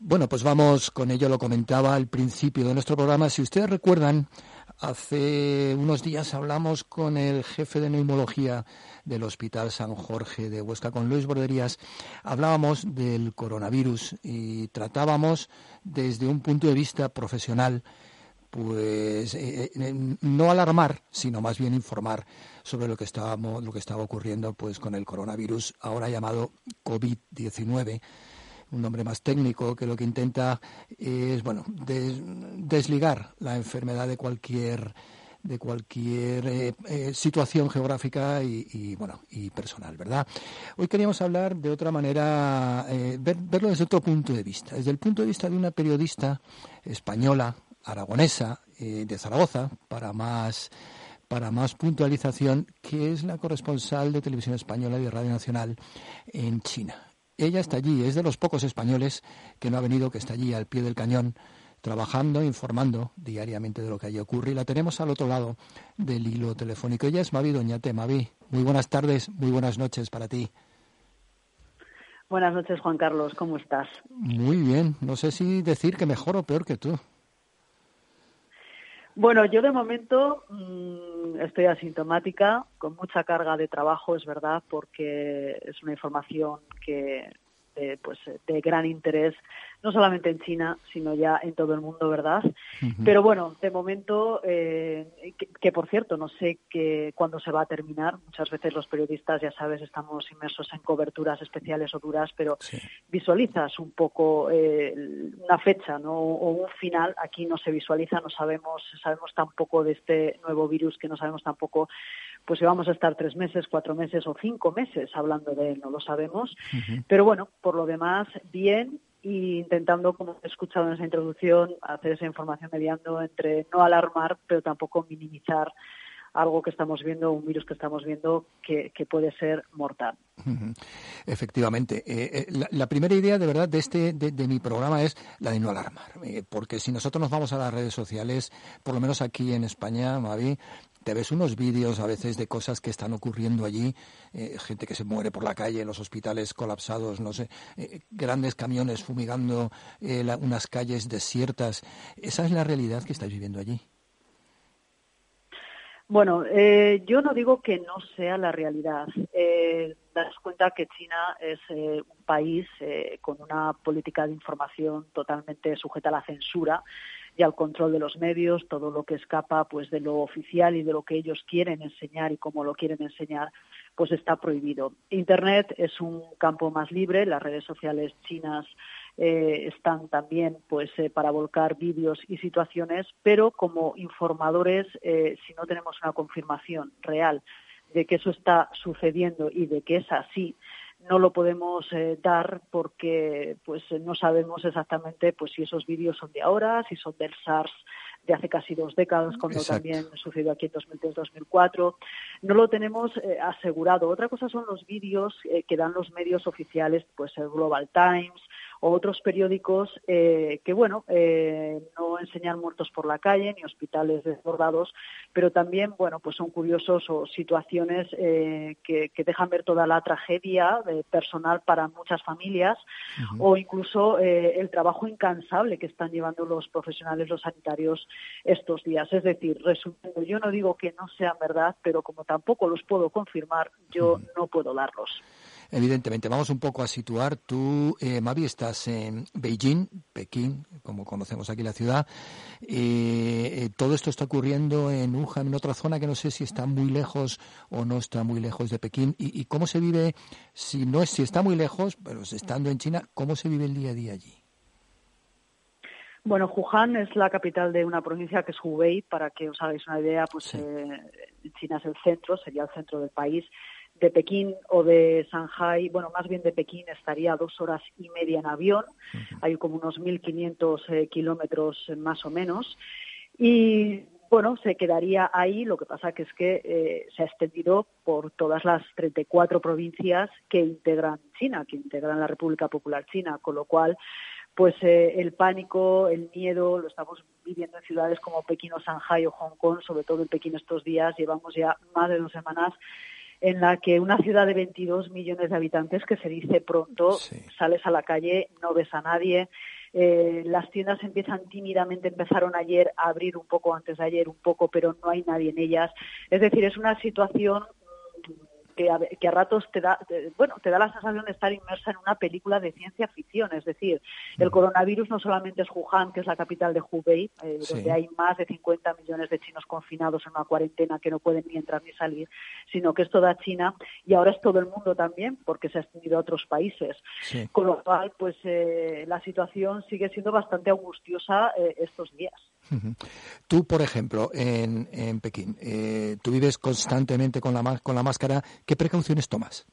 Bueno, pues vamos con ello, lo comentaba al principio de nuestro programa. Si ustedes recuerdan, hace unos días hablamos con el jefe de neumología del Hospital San Jorge de Huesca, con Luis Borderías. Hablábamos del coronavirus y tratábamos desde un punto de vista profesional pues eh, eh, no alarmar, sino más bien informar sobre lo que estábamos, lo que estaba ocurriendo pues con el coronavirus, ahora llamado COVID-19 un nombre más técnico que lo que intenta es bueno desligar la enfermedad de cualquier de cualquier eh, eh, situación geográfica y, bueno y personal, ¿verdad? Hoy queríamos hablar de otra manera, eh, verlo desde otro punto de vista, desde el punto de vista de una periodista española, aragonesa, de Zaragoza, para más para más puntualización, que es la corresponsal de Televisión Española y de Radio Nacional en China. Ella está allí, es de los pocos españoles que no ha venido, que está allí al pie del cañón, trabajando, informando diariamente de lo que allí ocurre. Y la tenemos al otro lado del hilo telefónico. Ella es Mavi Doñate. Mavi, muy buenas tardes, muy buenas noches para ti. Buenas noches, Juan Carlos. ¿Cómo estás? Muy bien. No sé si decir que mejor o peor que tú. Bueno, yo de momento mm, estoy asintomática, con mucha carga de trabajo, es verdad, porque es una información que de, pues, de gran interés no solamente en China, sino ya en todo el mundo, ¿verdad? Pero bueno, de momento, eh, que, por cierto, no sé que, cuándo se va a terminar. Muchas veces los periodistas, ya sabes, estamos inmersos en coberturas especiales o duras, pero visualizas un poco eh, una fecha ¿no? o un final. Aquí no se visualiza, no sabemos, sabemos tampoco de este nuevo virus que no sabemos tampoco pues si vamos a estar tres meses, cuatro meses o cinco meses hablando de él, no lo sabemos. Pero bueno, por lo demás, bien y intentando, como he escuchado en esa introducción, hacer esa información mediando entre no alarmar, pero tampoco minimizar algo que estamos viendo, un virus que estamos viendo que, puede ser mortal. Efectivamente. Eh, eh, la, primera idea, de verdad, de, este, de, mi programa es la de no alarmar. Eh, porque si nosotros nos vamos a las redes sociales, por lo menos aquí en España, Mavi, te ves unos vídeos a veces de cosas que están ocurriendo allí, gente que se muere por la calle, los hospitales colapsados, no sé, grandes camiones fumigando unas calles desiertas. ¿Esa es la realidad que estáis viviendo allí? Bueno, yo no digo que no sea la realidad. Eh, das cuenta que China es un país con una política de información totalmente sujeta a la censura y al control de los medios, todo lo que escapa pues de lo oficial y de lo que ellos quieren enseñar y cómo lo quieren enseñar, pues está prohibido. Internet es un campo más libre, las redes sociales chinas eh, están también pues eh, para volcar vídeos y situaciones, pero como informadores, eh, si no tenemos una confirmación real de que eso está sucediendo y de que es así, no lo podemos eh, dar porque pues no sabemos exactamente pues si esos vídeos son de ahora, si son del SARS de hace casi dos décadas, cuando también sucedió aquí en 2003-2004. No lo tenemos eh, asegurado. Otra cosa son los vídeos eh, que dan los medios oficiales, pues el Global Times, o otros periódicos eh, que, bueno, eh, no enseñan muertos por la calle ni hospitales desbordados, pero también, bueno, pues son curiosos o situaciones eh, que, dejan ver toda la tragedia personal para muchas familias o incluso el trabajo incansable que están llevando los profesionales, los sanitarios estos días. Es decir, resumiendo, yo no digo que no sean verdad, pero como tampoco los puedo confirmar, yo no puedo darlos. Evidentemente, vamos un poco a situar. Tú, eh, Mavi, estás en Beijing, Pekín, como conocemos aquí la ciudad. Eh, eh, todo esto está ocurriendo en Wuhan, en otra zona que no sé si está muy lejos o no está muy lejos de Pekín. ¿Y, cómo se vive, si no es, si está muy lejos, pero estando en China, cómo se vive el día a día allí? Bueno, Wuhan es la capital de una provincia que es Hubei, para que os hagáis una idea, pues China es el centro, sería el centro del país de Pekín o de Shanghai, bueno, más bien de Pekín estaría dos horas y media en avión, hay como unos 1.500 eh, kilómetros eh, más o menos, y bueno, se quedaría ahí, lo que pasa que es que eh, se ha extendido por todas las 34 provincias que integran China, que integran la República Popular China, con lo cual pues el pánico, el miedo, lo estamos viviendo en ciudades como Pekín o Shanghai o Hong Kong, sobre todo en Pekín estos días, llevamos ya más de dos semanas en la que una ciudad de 22 millones de habitantes, que se dice pronto, sales a la calle, no ves a nadie, Eh, las tiendas empiezan tímidamente, empezaron ayer a abrir un poco antes de ayer, un poco, pero no hay nadie en ellas. Es decir, es una situación que a, ratos te da, bueno, te da la sensación de estar inmersa en una película de ciencia ficción. Es decir, el coronavirus no solamente es Wuhan, que es la capital de Hubei, eh, donde hay más de 50 millones de chinos confinados en una cuarentena que no pueden ni entrar ni salir, sino que es toda China y ahora es todo el mundo también, porque se ha extendido a otros países. Con lo cual, pues eh, la situación sigue siendo bastante angustiosa eh, estos días. Tú, por ejemplo, en, en Pekín, eh, tú vives constantemente con la, con la máscara. ¿Qué precauciones tomas?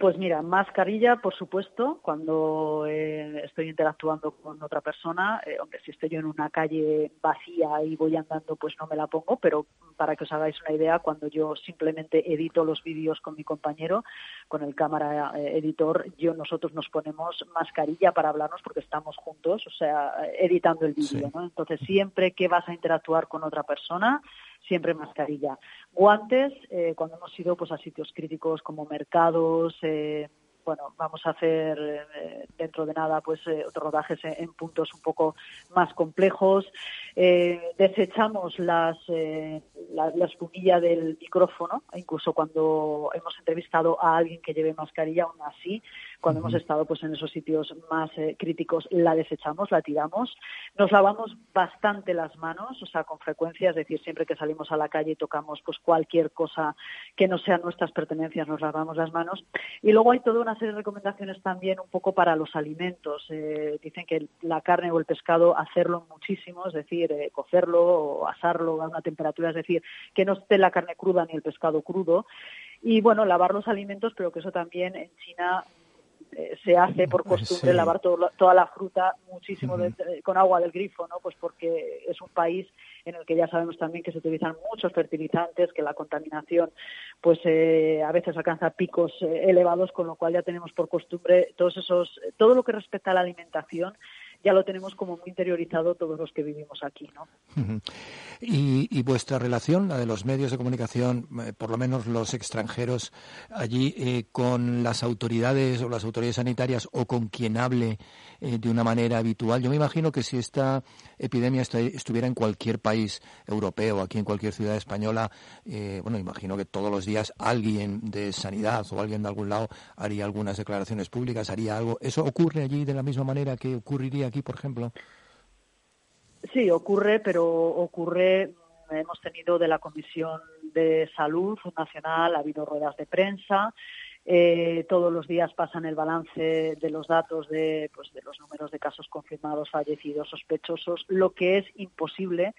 Pues mira, mascarilla, por supuesto, cuando eh, estoy interactuando con otra persona. Eh, hombre, si estoy yo en una calle vacía y voy andando, pues no me la pongo, pero para que os hagáis una idea, cuando yo simplemente edito los vídeos con mi compañero, con el cámara eh, editor, yo nosotros nos ponemos mascarilla para hablarnos porque estamos juntos, o sea, editando el vídeo, ¿no? Entonces, siempre que vas a interactuar con otra persona, siempre mascarilla. Guantes, eh, cuando hemos ido pues, a sitios críticos como mercados, eh, bueno, vamos a hacer eh, dentro de nada pues otros rodajes en, puntos un poco más complejos. desechamos las, la, la, espumilla del micrófono, incluso cuando hemos entrevistado a alguien que lleve mascarilla, aún así cuando hemos estado pues en esos sitios más eh, críticos la desechamos, la tiramos. Nos lavamos bastante las manos, o sea, con frecuencia, es decir, siempre que salimos a la calle y tocamos pues cualquier cosa que no sean nuestras pertenencias, nos lavamos las manos. Y luego hay toda una serie de recomendaciones también un poco para los alimentos. Eh, dicen que la carne o el pescado hacerlo muchísimo, es decir, eh, cocerlo o asarlo a una temperatura, es decir, que no esté la carne cruda ni el pescado crudo. Y bueno, lavar los alimentos, pero que eso también en China eh, se hace por costumbre lavar toda la fruta muchísimo con agua del grifo, ¿no? Pues porque es un país en el que ya sabemos también que se utilizan muchos fertilizantes, que la contaminación pues eh, a veces alcanza picos eh, elevados, con lo cual ya tenemos por costumbre todos esos todo lo que respecta a la alimentación ya lo tenemos como muy interiorizado todos los que vivimos aquí, ¿no? y, vuestra relación, la de los medios de comunicación, eh, por lo menos los extranjeros allí, eh, con las autoridades o las autoridades sanitarias o con quien hable eh, de una manera habitual. Yo me imagino que si esta epidemia estuviera en cualquier país europeo, aquí en cualquier ciudad española, bueno, imagino que todos los días alguien de sanidad o alguien de algún lado haría algunas declaraciones públicas, haría algo. ¿Eso ocurre allí de la misma manera que ocurriría por ejemplo? Sí, ocurre, pero ocurre. Hemos tenido de la Comisión de Salud Nacional, ha habido ruedas de prensa, eh, todos los días pasan el balance de los datos de, pues, de los números de casos confirmados, fallecidos, sospechosos, lo que es imposible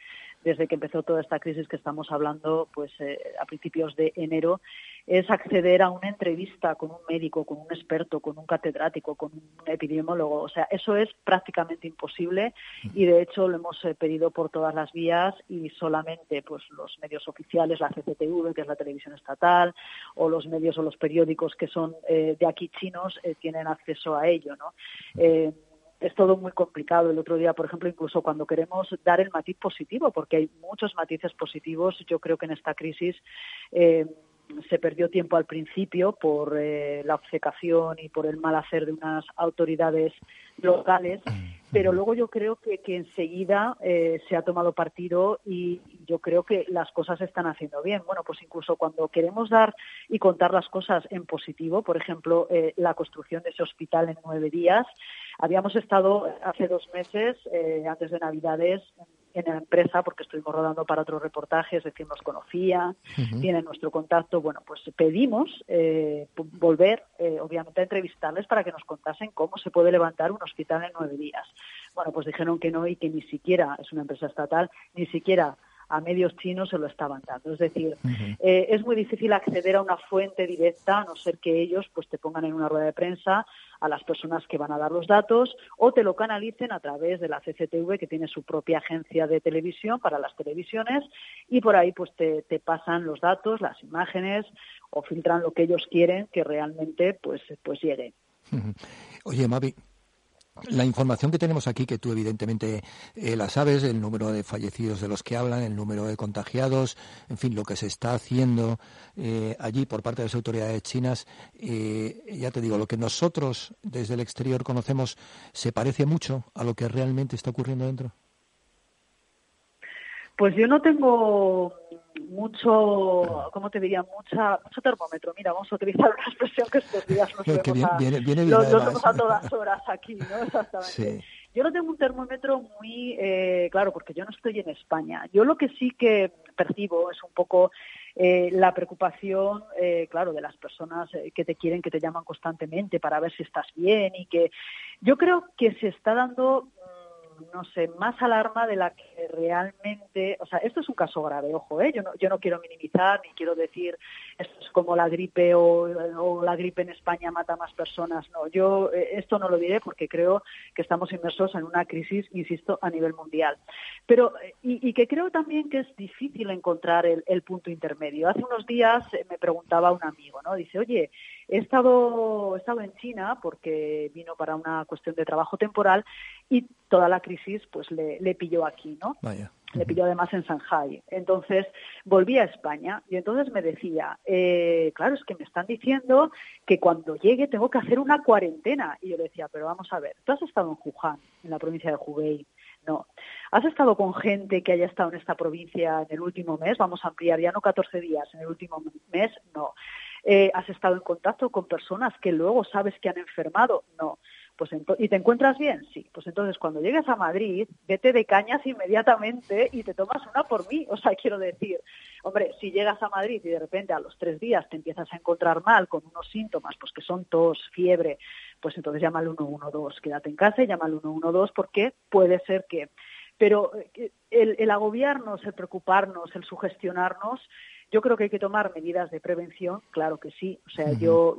desde que empezó toda esta crisis que estamos hablando, pues eh, a principios de enero, es acceder a una entrevista con un médico, con un experto, con un catedrático, con un epidemiólogo. O sea, eso es prácticamente imposible y de hecho lo hemos eh, pedido por todas las vías y solamente pues los medios oficiales, la CCTV, que es la televisión estatal, o los medios o los periódicos que son eh, de aquí chinos tienen acceso a ello, ¿no? Es todo muy complicado. El otro día, por ejemplo, incluso cuando queremos dar el matiz positivo, porque hay muchos matices positivos, yo creo que en esta crisis eh, se perdió tiempo al principio por eh, la obcecación y por el mal hacer de unas autoridades locales, pero luego yo creo que, que enseguida eh, se ha tomado partido y yo creo que las cosas se están haciendo bien. Bueno, pues incluso cuando queremos dar y contar las cosas en positivo, por ejemplo, eh, la construcción de ese hospital en nueve días, habíamos estado hace dos meses, antes de Navidades, en la empresa porque estuvimos rodando para otros reportajes, es decir, nos conocía, tienen nuestro contacto. Bueno, pues pedimos eh, volver, eh, obviamente, a entrevistarles para que nos contasen cómo se puede levantar un hospital en nueve días. Bueno, pues dijeron que no y que ni siquiera es una empresa estatal, ni siquiera a medios chinos se lo estaban dando. Es decir, eh, es muy difícil acceder a una fuente directa, a no ser que ellos pues te pongan en una rueda de prensa a las personas que van a dar los datos o te lo canalicen a través de la CCTV que tiene su propia agencia de televisión para las televisiones y por ahí pues te, te pasan los datos, las imágenes o filtran lo que ellos quieren que realmente pues, pues llegue. Oye, Mavi, la información que tenemos aquí, que tú evidentemente eh, la sabes, el número de fallecidos de los que hablan, el número de contagiados, en fin, lo que se está haciendo eh, allí por parte de las autoridades chinas, eh, ya te digo, lo que nosotros desde el exterior conocemos se parece mucho a lo que realmente está ocurriendo dentro. Pues yo no tengo mucho, ¿cómo te diría? Mucha, mucho termómetro. Mira, vamos a utilizar una expresión que estos días nos vemos a, viene, a todas horas aquí, ¿no? Exactamente. Yo no tengo un termómetro muy eh, claro porque yo no estoy en España. Yo lo que sí que percibo es un poco eh, la preocupación, eh, claro, de las personas que te quieren, que te llaman constantemente para ver si estás bien y que yo creo que se está dando no sé, más alarma de la que realmente, o sea, esto es un caso grave, ojo, ¿eh? yo, no, yo no quiero minimizar ni quiero decir esto es como la gripe o, la gripe en España mata más personas, no, yo eh, esto no lo diré porque creo que estamos inmersos en una crisis, insisto, a nivel mundial. Pero, eh, y, que creo también que es difícil encontrar el, el punto intermedio. Hace unos días eh, me preguntaba un amigo, ¿no? Dice, oye, He estado, he estado en China porque vino para una cuestión de trabajo temporal y toda la crisis pues le, le pilló aquí, ¿no? Le pilló además en Shanghai. Entonces volví a España y entonces me decía, eh, claro, es que me están diciendo que cuando llegue tengo que hacer una cuarentena. Y yo le decía, pero vamos a ver, tú has estado en Wuhan, en la provincia de Hubei. No. ¿Has estado con gente que haya estado en esta provincia en el último mes? Vamos a ampliar ya no 14 días, en el último mes, no. Eh, ¿Has estado en contacto con personas que luego sabes que han enfermado? No. Pues ¿Y te encuentras bien? Sí. Pues entonces cuando llegues a Madrid, vete de cañas inmediatamente y te tomas una por mí. O sea, quiero decir, hombre, si llegas a Madrid y de repente a los tres días te empiezas a encontrar mal con unos síntomas, pues que son tos, fiebre, pues entonces llama al 112. Quédate en casa y llama al 112 porque puede ser que... Pero eh, el, el agobiarnos, el preocuparnos, el sugestionarnos, yo creo que hay que tomar medidas de prevención, claro que sí. O sea, yo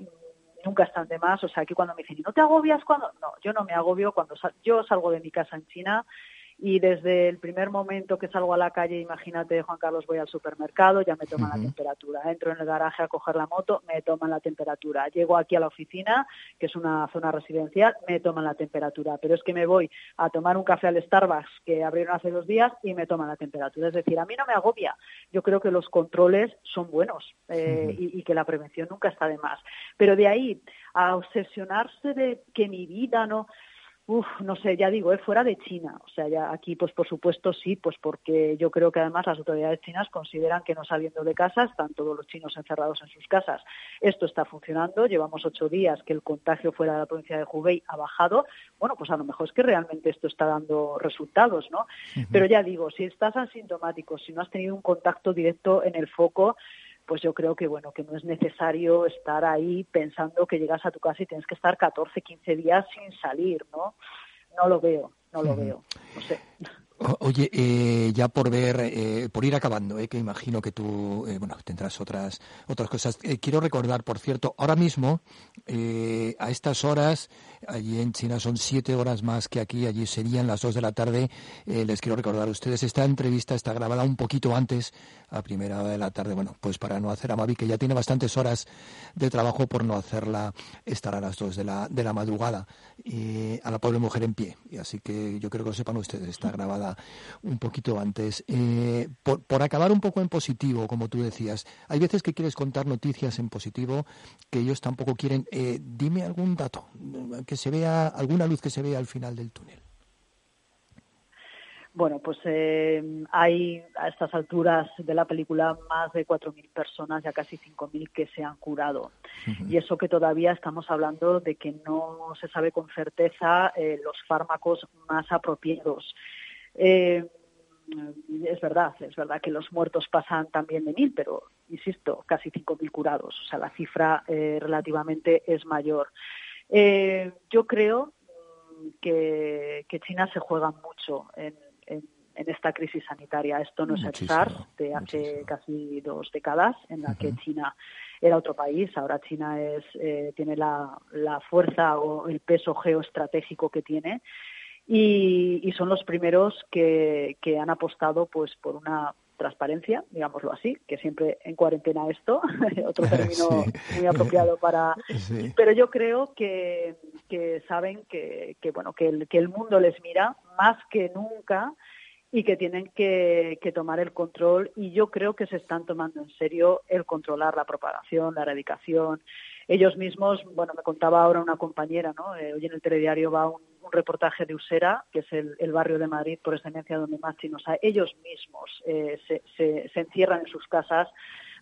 nunca están de más. O sea, que cuando me dicen, ¿no te agobias cuando? No, yo no me agobio cuando yo salgo de mi casa en China y desde el primer momento que salgo a la calle, imagínate, Juan Carlos, voy al supermercado, ya me toman la temperatura. Entro en el garaje a coger la moto, me toman la temperatura. Llego aquí a la oficina, que es una zona residencial, me toman la temperatura. Pero es que me voy a tomar un café al Starbucks que abrieron hace dos días y me toman la temperatura. Es decir, a mí no me agobia. Yo creo que los controles son buenos eh, y, y que la prevención nunca está de más. Pero de ahí a obsesionarse de que mi vida no Uf, no sé, ya digo, es fuera de China. O sea, ya aquí, pues por supuesto sí, pues porque yo creo que además las autoridades chinas consideran que no saliendo de casa están todos los chinos encerrados en sus casas. Esto está funcionando. Llevamos ocho días que el contagio fuera de la provincia de Hubei ha bajado. Bueno, pues a lo mejor es que realmente esto está dando resultados, ¿no? Pero ya digo, si estás asintomático, si no has tenido un contacto directo en el foco, pues yo creo que bueno que no es necesario estar ahí pensando que llegas a tu casa y tienes que estar 14, 15 días sin salir, ¿no? No lo veo, no lo veo, no sé. Oye, eh, ya por ver, eh, por ir acabando, eh, que imagino que tú, eh, bueno, tendrás otras otras cosas. Eh, quiero recordar, por cierto, ahora mismo, a estas horas, allí en China son siete horas más que aquí, allí serían las dos de la tarde. les quiero recordar a ustedes, esta entrevista está grabada un poquito antes, a primera hora de la tarde, bueno, pues para no hacer a Mavi, que ya tiene bastantes horas de trabajo por no hacerla estar a las dos de la, de la madrugada, a la pobre mujer en pie. Y así que yo creo que lo sepan ustedes, está grabada un poquito antes. Eh, por, acabar un poco en positivo, como tú decías, hay veces que quieres contar noticias en positivo que ellos tampoco quieren. Eh, dime algún dato, que se vea, alguna luz que se vea al final del túnel. Bueno, pues eh, hay a estas alturas de la película más de 4.000 personas, ya casi 5.000 que se han curado. Y eso que todavía estamos hablando de que no se sabe con certeza los fármacos más apropiados. Eh, es verdad, es verdad que los muertos pasan también de mil, pero insisto, casi cinco mil curados. O sea, la cifra eh, relativamente es mayor. Eh, yo creo mm, que, China se juega mucho en, esta crisis sanitaria. Esto no es el SARS de hace casi dos décadas, en la que China era otro país. Ahora China es, tiene la, la fuerza o el peso geoestratégico que tiene y, son los primeros que, han apostado pues por una transparencia, digámoslo así, que siempre en cuarentena esto, otro término muy apropiado para... Pero yo creo que, que saben que, que, bueno, que el, que el mundo les mira más que nunca y que tienen que, que, tomar el control y yo creo que se están tomando en serio el controlar la propagación, la erradicación. Ellos mismos, bueno, me contaba ahora una compañera, ¿no? Eh, hoy en el telediario va un, un reportaje de Usera, que es el, barrio de Madrid por excelencia donde más chinos hay. Ellos mismos eh, se, se, se encierran en sus casas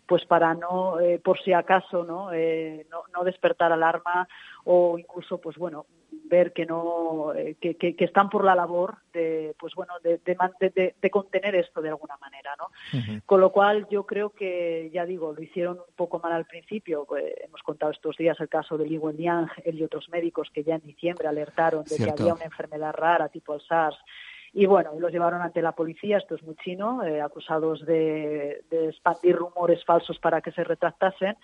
pues para no, eh, por si acaso, ¿no? Eh, ¿no? no despertar alarma o incluso, pues bueno, ver que no eh, que, que, que, están por la labor de pues bueno de, de, de contener esto de alguna manera no uh -huh. con lo cual yo creo que ya digo lo hicieron un poco mal al principio pues, hemos contado estos días el caso de Li Wenliang él y otros médicos que ya en diciembre alertaron de Cierto. que había una enfermedad rara tipo el SARS y bueno, los llevaron ante la policía, esto es muy chino, eh, acusados de, de expandir rumores falsos para que se retractasen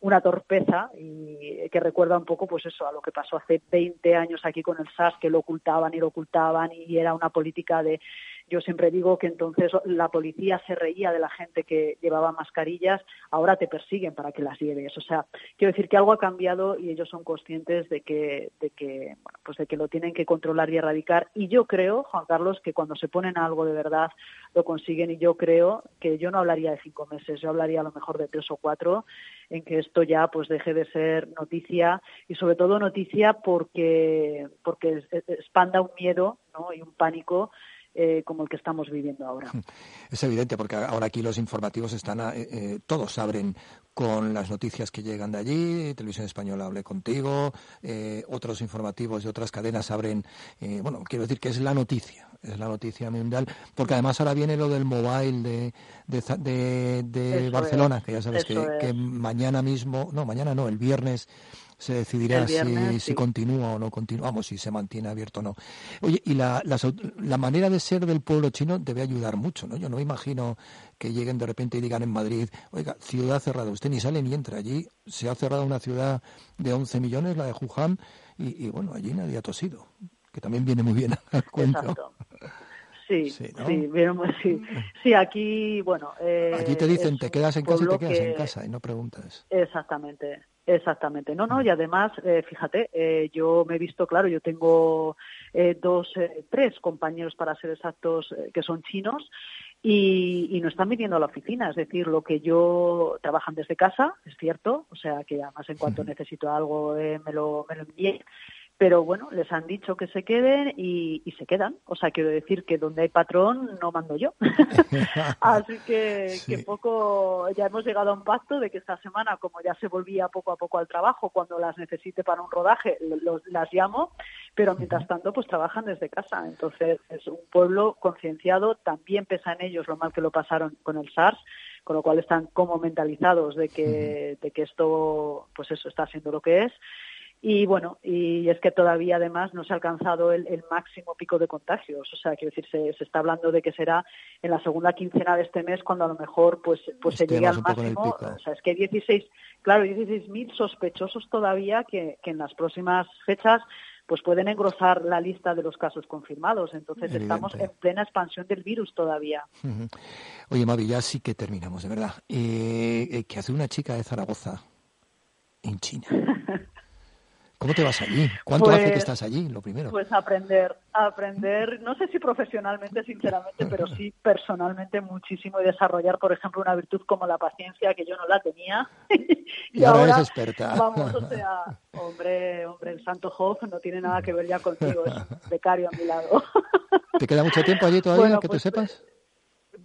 una torpeza y que recuerda un poco pues eso a lo que pasó hace 20 años aquí con el SAS que lo ocultaban y lo ocultaban y era una política de yo siempre digo que entonces la policía se reía de la gente que llevaba mascarillas, ahora te persiguen para que las lleves. O sea, quiero decir que algo ha cambiado y ellos son conscientes de que, de que, bueno, pues de que lo tienen que controlar y erradicar. Y yo creo, Juan Carlos, que cuando se ponen a algo de verdad lo consiguen. Y yo creo que yo no hablaría de cinco meses, yo hablaría a lo mejor de tres o cuatro, en que esto ya pues deje de ser noticia y sobre todo noticia porque porque expanda un miedo ¿no? y un pánico eh, como el que estamos viviendo ahora. Es evidente, porque ahora aquí los informativos están, eh, eh, todos abren con las noticias que llegan de allí, Televisión Española hable contigo, eh, otros informativos de otras cadenas abren, eh, bueno, quiero decir que es la noticia, es la noticia mundial, porque además ahora viene lo del mobile de, de, de, de Barcelona, es, que ya sabes que, que mañana mismo, no, mañana no, el viernes se decidirá viernes, si, sí. si, continúa o no continúa, vamos, si se mantiene abierto o no. Oye, y la, la, la, manera de ser del pueblo chino debe ayudar mucho, ¿no? Yo no me imagino que lleguen de repente y digan en Madrid, oiga, ciudad cerrada, usted ni sale ni entra allí, se ha cerrado una ciudad de 11 millones, la de Wuhan, y, y bueno, allí nadie ha tosido, que también viene muy bien al cuento. Exacto. Sí, sí, ¿no? sí, sí, sí, aquí, bueno. Eh, aquí te dicen, te quedas en casa y te quedas que... en casa y no preguntas. Exactamente, exactamente. No, no, y además, eh, fíjate, eh, yo me he visto, claro, yo tengo eh, dos, tres compañeros, para ser exactos, que son chinos y, y no están viniendo a la oficina. Es decir, lo que yo trabajan desde casa, es cierto, o sea que además en cuanto necesito algo me lo, me lo envíen pero bueno, les han dicho que se queden y, y, se quedan. O sea, quiero decir que donde hay patrón no mando yo. Así que, sí. que poco, ya hemos llegado a un pacto de que esta semana, como ya se volvía poco a poco al trabajo, cuando las necesite para un rodaje, los, las llamo, pero mientras tanto, pues trabajan desde casa. Entonces, es un pueblo concienciado, también pesa en ellos lo mal que lo pasaron con el SARS, con lo cual están como mentalizados de que, de que esto, pues eso está siendo lo que es y bueno, y es que todavía además no se ha alcanzado el, el máximo pico de contagios. O sea, quiero decir, se, se, está hablando de que será en la segunda quincena de este mes cuando a lo mejor pues, pues se llegue al máximo. O sea, es que 16, claro, 16.000 sospechosos todavía que, que en las próximas fechas pues pueden engrosar la lista de los casos confirmados. Entonces Evidente. estamos en plena expansión del virus todavía. Uh -huh. Oye, Mavi, ya sí que terminamos, de verdad. Eh, eh, ¿Qué hace una chica de Zaragoza en China? ¿Cómo te vas allí? ¿Cuánto pues, hace que estás allí, lo primero? Pues aprender, aprender, no sé si profesionalmente, sinceramente, pero sí personalmente muchísimo y desarrollar, por ejemplo, una virtud como la paciencia, que yo no la tenía. y, y, ahora, ahora eres experta. Vamos, o sea, hombre, hombre, el Santo Hoff no tiene nada que ver ya contigo, es un becario a mi lado. ¿Te queda mucho tiempo allí todavía, bueno, que pues, tú sepas?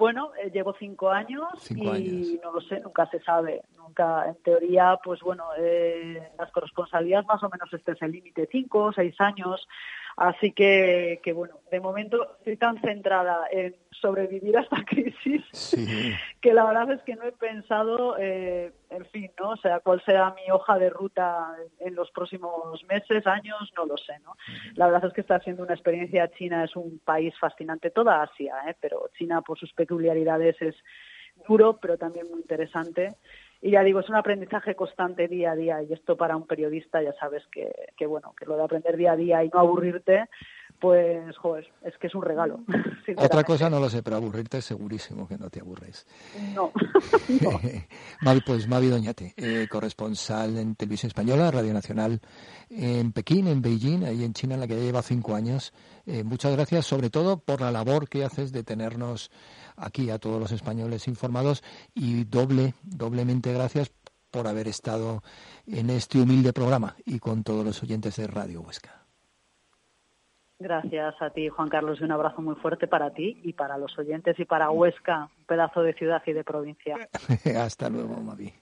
Bueno, eh, llevo cinco años cinco y años. no lo sé, nunca se sabe. Nunca, en teoría, pues bueno, eh, las corresponsalías más o menos este es el límite, cinco o seis años. Así que, que, bueno, de momento estoy tan centrada en sobrevivir a esta crisis sí. que la verdad es que no he pensado, eh, en fin, ¿no? O sea, cuál será mi hoja de ruta en los próximos meses, años, no lo sé, ¿no? La verdad es que está siendo una experiencia. China es un país fascinante, toda Asia, ¿eh? Pero China por sus peculiaridades es duro, pero también muy interesante y ya digo, es un aprendizaje constante día a día. Y esto para un periodista ya sabes que, que bueno, que lo de aprender día a día y no aburrirte, Pues, joder, es que es un regalo. Otra cosa no lo sé, pero aburrirte es segurísimo que no te aburres. No. Mavi, pues Mavi Doñate, eh, corresponsal en Televisión Española, Radio Nacional en Pekín, en Beijing, ahí en China, en la que ya lleva cinco años. Eh, muchas gracias, sobre todo por la labor que haces de tenernos aquí a todos los españoles informados y doble, doblemente gracias por haber estado en este humilde programa y con todos los oyentes de Radio Huesca. Gracias a ti, Juan Carlos, y un abrazo muy fuerte para ti y para los oyentes y para Huesca, un pedazo de ciudad y de provincia. Hasta luego, Mavi.